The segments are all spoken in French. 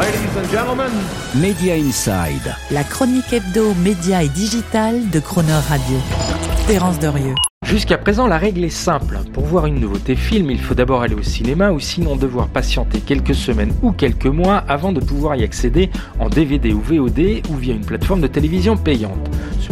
Ladies and gentlemen, Media Inside. La chronique hebdo, média et digital de Croner Radio. Terence Derieux. Jusqu'à présent, la règle est simple. Pour voir une nouveauté film, il faut d'abord aller au cinéma ou sinon devoir patienter quelques semaines ou quelques mois avant de pouvoir y accéder en DVD ou VOD ou via une plateforme de télévision payante.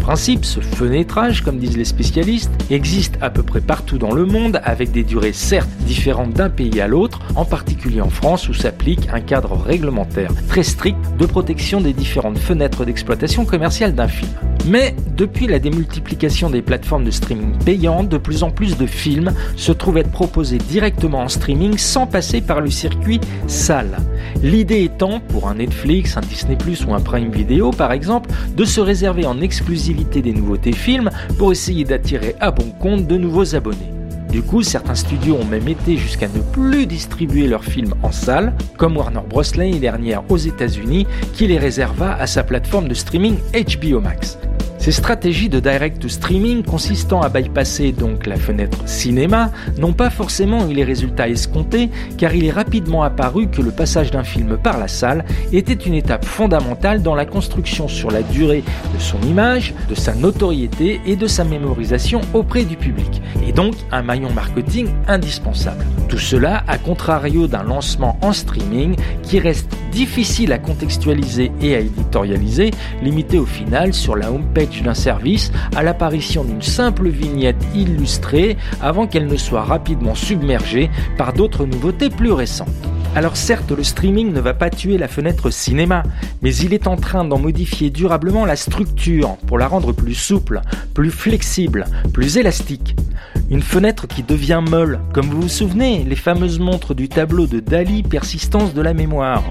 Principe, ce fenêtrage, comme disent les spécialistes, existe à peu près partout dans le monde avec des durées certes différentes d'un pays à l'autre, en particulier en France où s'applique un cadre réglementaire très strict de protection des différentes fenêtres d'exploitation commerciale d'un film. Mais depuis la démultiplication des plateformes de streaming payantes, de plus en plus de films se trouvent être proposés directement en streaming sans passer par le circuit salle. L'idée étant, pour un Netflix, un Disney ⁇ ou un Prime Video par exemple, de se réserver en exclusivité des nouveautés films pour essayer d'attirer à bon compte de nouveaux abonnés. Du coup, certains studios ont même été jusqu'à ne plus distribuer leurs films en salle, comme Warner Bros. l'année dernière aux États-Unis, qui les réserva à sa plateforme de streaming HBO Max. Ces stratégies de direct streaming consistant à bypasser donc la fenêtre cinéma n'ont pas forcément eu les résultats escomptés car il est rapidement apparu que le passage d'un film par la salle était une étape fondamentale dans la construction sur la durée de son image, de sa notoriété et de sa mémorisation auprès du public et donc un maillon marketing indispensable. Tout cela à contrario d'un lancement en streaming qui reste difficile à contextualiser et à éditorialiser, limité au final sur la homepage d'un service à l'apparition d'une simple vignette illustrée avant qu'elle ne soit rapidement submergée par d'autres nouveautés plus récentes. Alors certes, le streaming ne va pas tuer la fenêtre cinéma, mais il est en train d'en modifier durablement la structure pour la rendre plus souple, plus flexible, plus élastique. Une fenêtre qui devient molle, comme vous vous souvenez, les fameuses montres du tableau de Dali Persistance de la mémoire.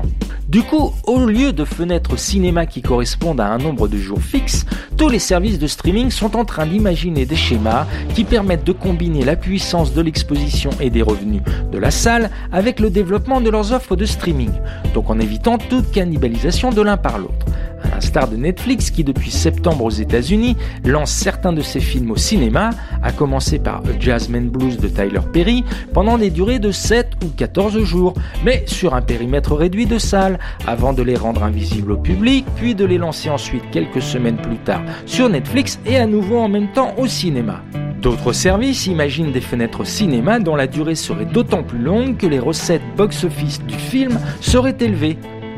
Du coup, au lieu de fenêtres cinéma qui correspondent à un nombre de jours fixe, tous les services de streaming sont en train d'imaginer des schémas qui permettent de combiner la puissance de l'exposition et des revenus de la salle avec le développement de leurs offres de streaming, donc en évitant toute cannibalisation de l'un par l'autre à l'instar de Netflix qui depuis septembre aux États-Unis lance certains de ses films au cinéma, à commencer par A Jasmine Blues de Tyler Perry, pendant des durées de 7 ou 14 jours, mais sur un périmètre réduit de salles, avant de les rendre invisibles au public, puis de les lancer ensuite quelques semaines plus tard sur Netflix et à nouveau en même temps au cinéma. D'autres services imaginent des fenêtres cinéma dont la durée serait d'autant plus longue que les recettes box-office du film seraient élevées.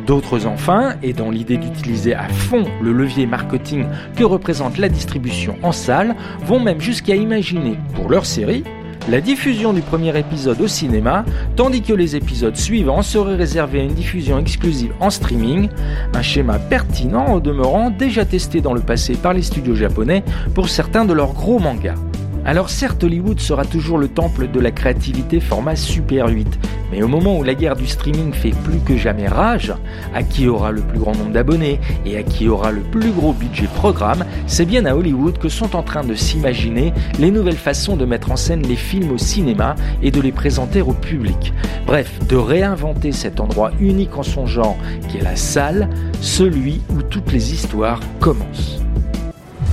D'autres enfin, et dans l'idée d'utiliser à fond le levier marketing que représente la distribution en salle, vont même jusqu'à imaginer, pour leur série, la diffusion du premier épisode au cinéma, tandis que les épisodes suivants seraient réservés à une diffusion exclusive en streaming, un schéma pertinent au demeurant déjà testé dans le passé par les studios japonais pour certains de leurs gros mangas. Alors certes, Hollywood sera toujours le temple de la créativité format Super 8, mais au moment où la guerre du streaming fait plus que jamais rage, à qui aura le plus grand nombre d'abonnés et à qui aura le plus gros budget programme, c'est bien à Hollywood que sont en train de s'imaginer les nouvelles façons de mettre en scène les films au cinéma et de les présenter au public. Bref, de réinventer cet endroit unique en son genre qui est la salle, celui où toutes les histoires commencent.